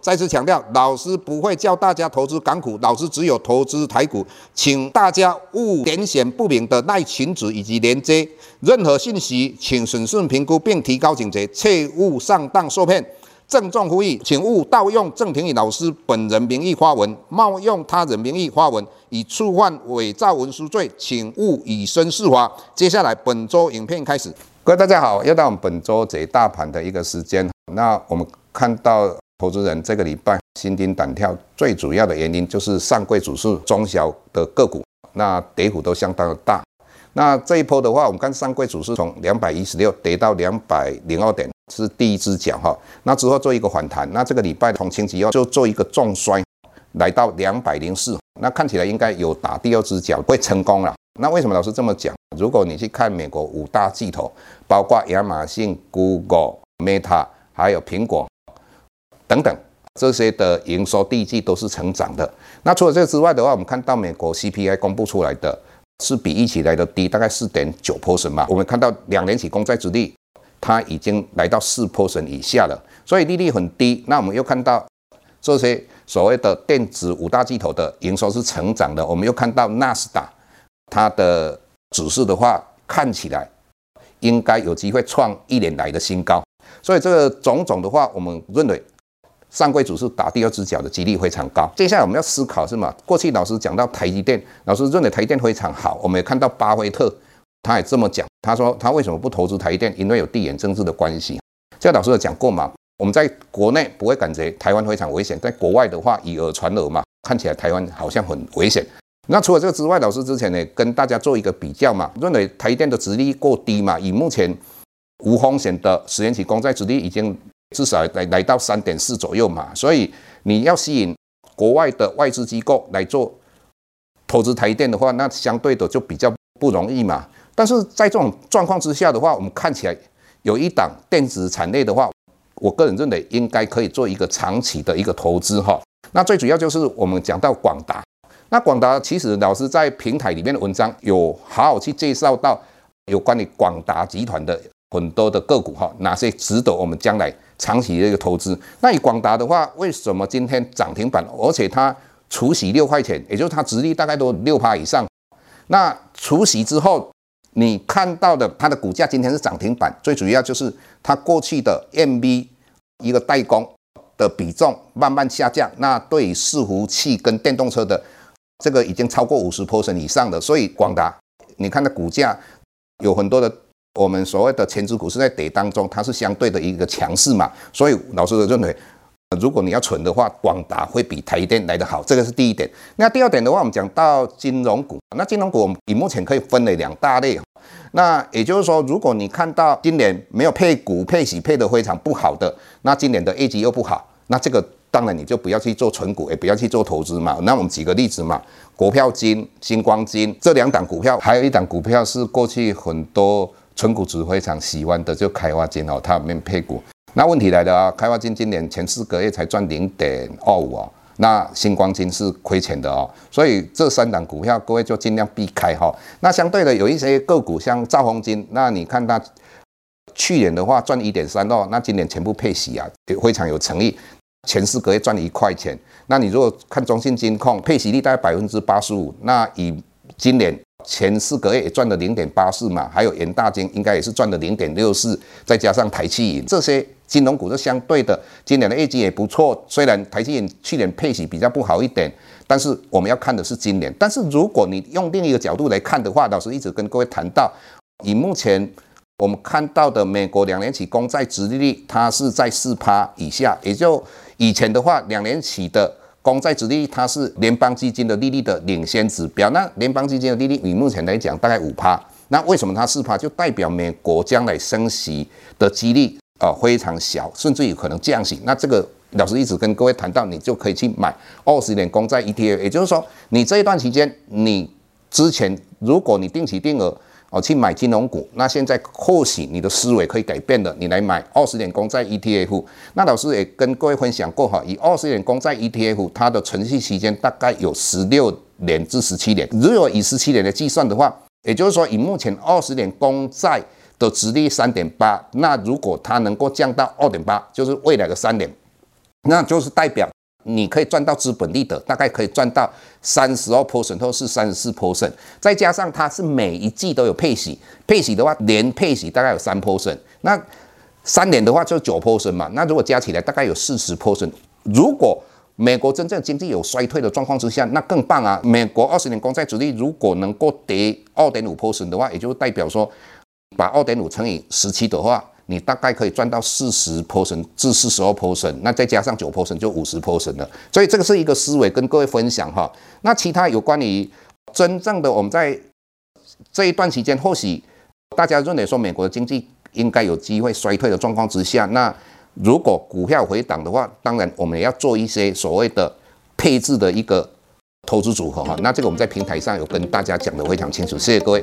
再次强调，老师不会教大家投资港股，老师只有投资台股，请大家勿点选不明的赖群组以及连接，任何信息请审慎评估并提高警觉，切勿上当受骗。郑重呼吁，请勿盗用郑庭宇老师本人名义发文，冒用他人名义发文，以触犯伪造文书罪，请勿以身试法。接下来本周影片开始，各位大家好，又到我们本周解大盘的一个时间，那我们看到。投资人这个礼拜心惊胆跳，最主要的原因就是上柜指数中小的个股，那跌幅都相当的大。那这一波的话，我们看上柜指数从两百一十六跌到两百零二点，是第一只脚哈。那之后做一个反弹，那这个礼拜从星期二就做一个重摔，来到两百零四。那看起来应该有打第二只脚会成功了。那为什么老师这么讲？如果你去看美国五大巨头，包括亚马逊、Google、Meta，还有苹果。等等，这些的营收第一季都是成长的。那除了这之外的话，我们看到美国 CPI 公布出来的是比预期来的低，大概四点九 p e r n 嘛。我们看到两年期公债殖利它已经来到四 p e r n 以下了，所以利率很低。那我们又看到这些所谓的电子五大巨头的营收是成长的。我们又看到纳斯达它的指数的话，看起来应该有机会创一年来的新高。所以这个种种的话，我们认为。上柜指数打第二只脚的几率非常高。接下来我们要思考是吗？过去老师讲到台积电，老师认为台积电非常好。我们也看到巴菲特他也这么讲，他说他为什么不投资台积电？因为有地缘政治的关系。这个老师有讲过嘛？我们在国内不会感觉台湾非常危险，在国外的话以讹传讹嘛，看起来台湾好像很危险。那除了这个之外，老师之前呢跟大家做一个比较嘛，认为台积电的殖利率过低嘛，以目前无风险的十年期公债殖利率已经。至少来来到三点四左右嘛，所以你要吸引国外的外资机构来做投资台电的话，那相对的就比较不容易嘛。但是在这种状况之下的话，我们看起来有一档电子产业的话，我个人认为应该可以做一个长期的一个投资哈。那最主要就是我们讲到广达，那广达其实老师在平台里面的文章有好好去介绍到有关于广达集团的很多的个股哈，哪些值得我们将来。长期的一个投资，那以广达的话，为什么今天涨停板？而且它除息六块钱，也就是它值率大概都六趴以上。那除息之后，你看到的它的股价今天是涨停板，最主要就是它过去的 MV 一个代工的比重慢慢下降。那对于伺服器跟电动车的这个已经超过五十 percent 以上的，所以广达你看它股价有很多的。我们所谓的权值股是在跌当中，它是相对的一个强势嘛，所以老师都认为，如果你要存的话，广达会比台电来得好，这个是第一点。那第二点的话，我们讲到金融股，那金融股我们以目前可以分为两大类，那也就是说，如果你看到今年没有配股配息配得非常不好的，那今年的业绩又不好，那这个当然你就不要去做存股，也不要去做投资嘛。那我们举个例子嘛，国票金、星光金这两档股票，还有一档股票是过去很多。存股族非常喜欢的就开发金哦，它里面配股。那问题来了啊，开发金今年前四个月才赚零点二五哦，那新光金是亏钱的哦，所以这三档股票各位就尽量避开哈。那相对的有一些个股像兆丰金，那你看它去年的话赚一点三二，那今年全部配息啊，也非常有诚意，前四个月赚一块钱。那你如果看中信金控配息率大概百分之八十五，那以今年。前四个月也赚了零点八四嘛，还有元大金应该也是赚了零点六四，再加上台企银这些金融股是相对的，今年的业绩也不错。虽然台企银去年配息比较不好一点，但是我们要看的是今年。但是如果你用另一个角度来看的话，老师一直跟各位谈到，以目前我们看到的美国两年期公债殖利率，它是在四趴以下，也就以前的话两年期的。公债殖利率它是联邦基金的利率的领先指标。那联邦基金的利率以目前来讲大概五趴。那为什么它四趴？就代表美国将来升息的几率啊非常小，甚至有可能降息。那这个老师一直跟各位谈到，你就可以去买二十年公债 ETF。也就是说，你这一段期间你之前如果你定期定额哦去买金融股，那现在或许你的思维可以改变了，你来买二十年公债 ETF。那老师也跟各位分享过哈，以二十年公债 ETF，它的存续期间大概有十六年至十七年。如果以十七年的计算的话，也就是说以目前二十年公债的殖利率三点八，那如果它能够降到二点八，就是未来的三年，那就是代表。你可以赚到资本利得，大概可以赚到三十二 percent 或是三十四 percent，再加上它是每一季都有配息，配息的话年配息大概有三 percent，那三年的话就九 percent 嘛，那如果加起来大概有四十 percent。如果美国真正经济有衰退的状况之下，那更棒啊！美国二十年公债主力如果能够跌二点五 percent 的话，也就代表说把二点五乘以十七的话。你大概可以赚到四十 percent 至四十二 percent，那再加上九 percent 就五十 percent 了。所以这个是一个思维，跟各位分享哈。那其他有关于真正的我们在这一段期间，或许大家认为说美国的经济应该有机会衰退的状况之下，那如果股票回档的话，当然我们也要做一些所谓的配置的一个投资组合哈。那这个我们在平台上有跟大家讲得非常清楚，谢谢各位。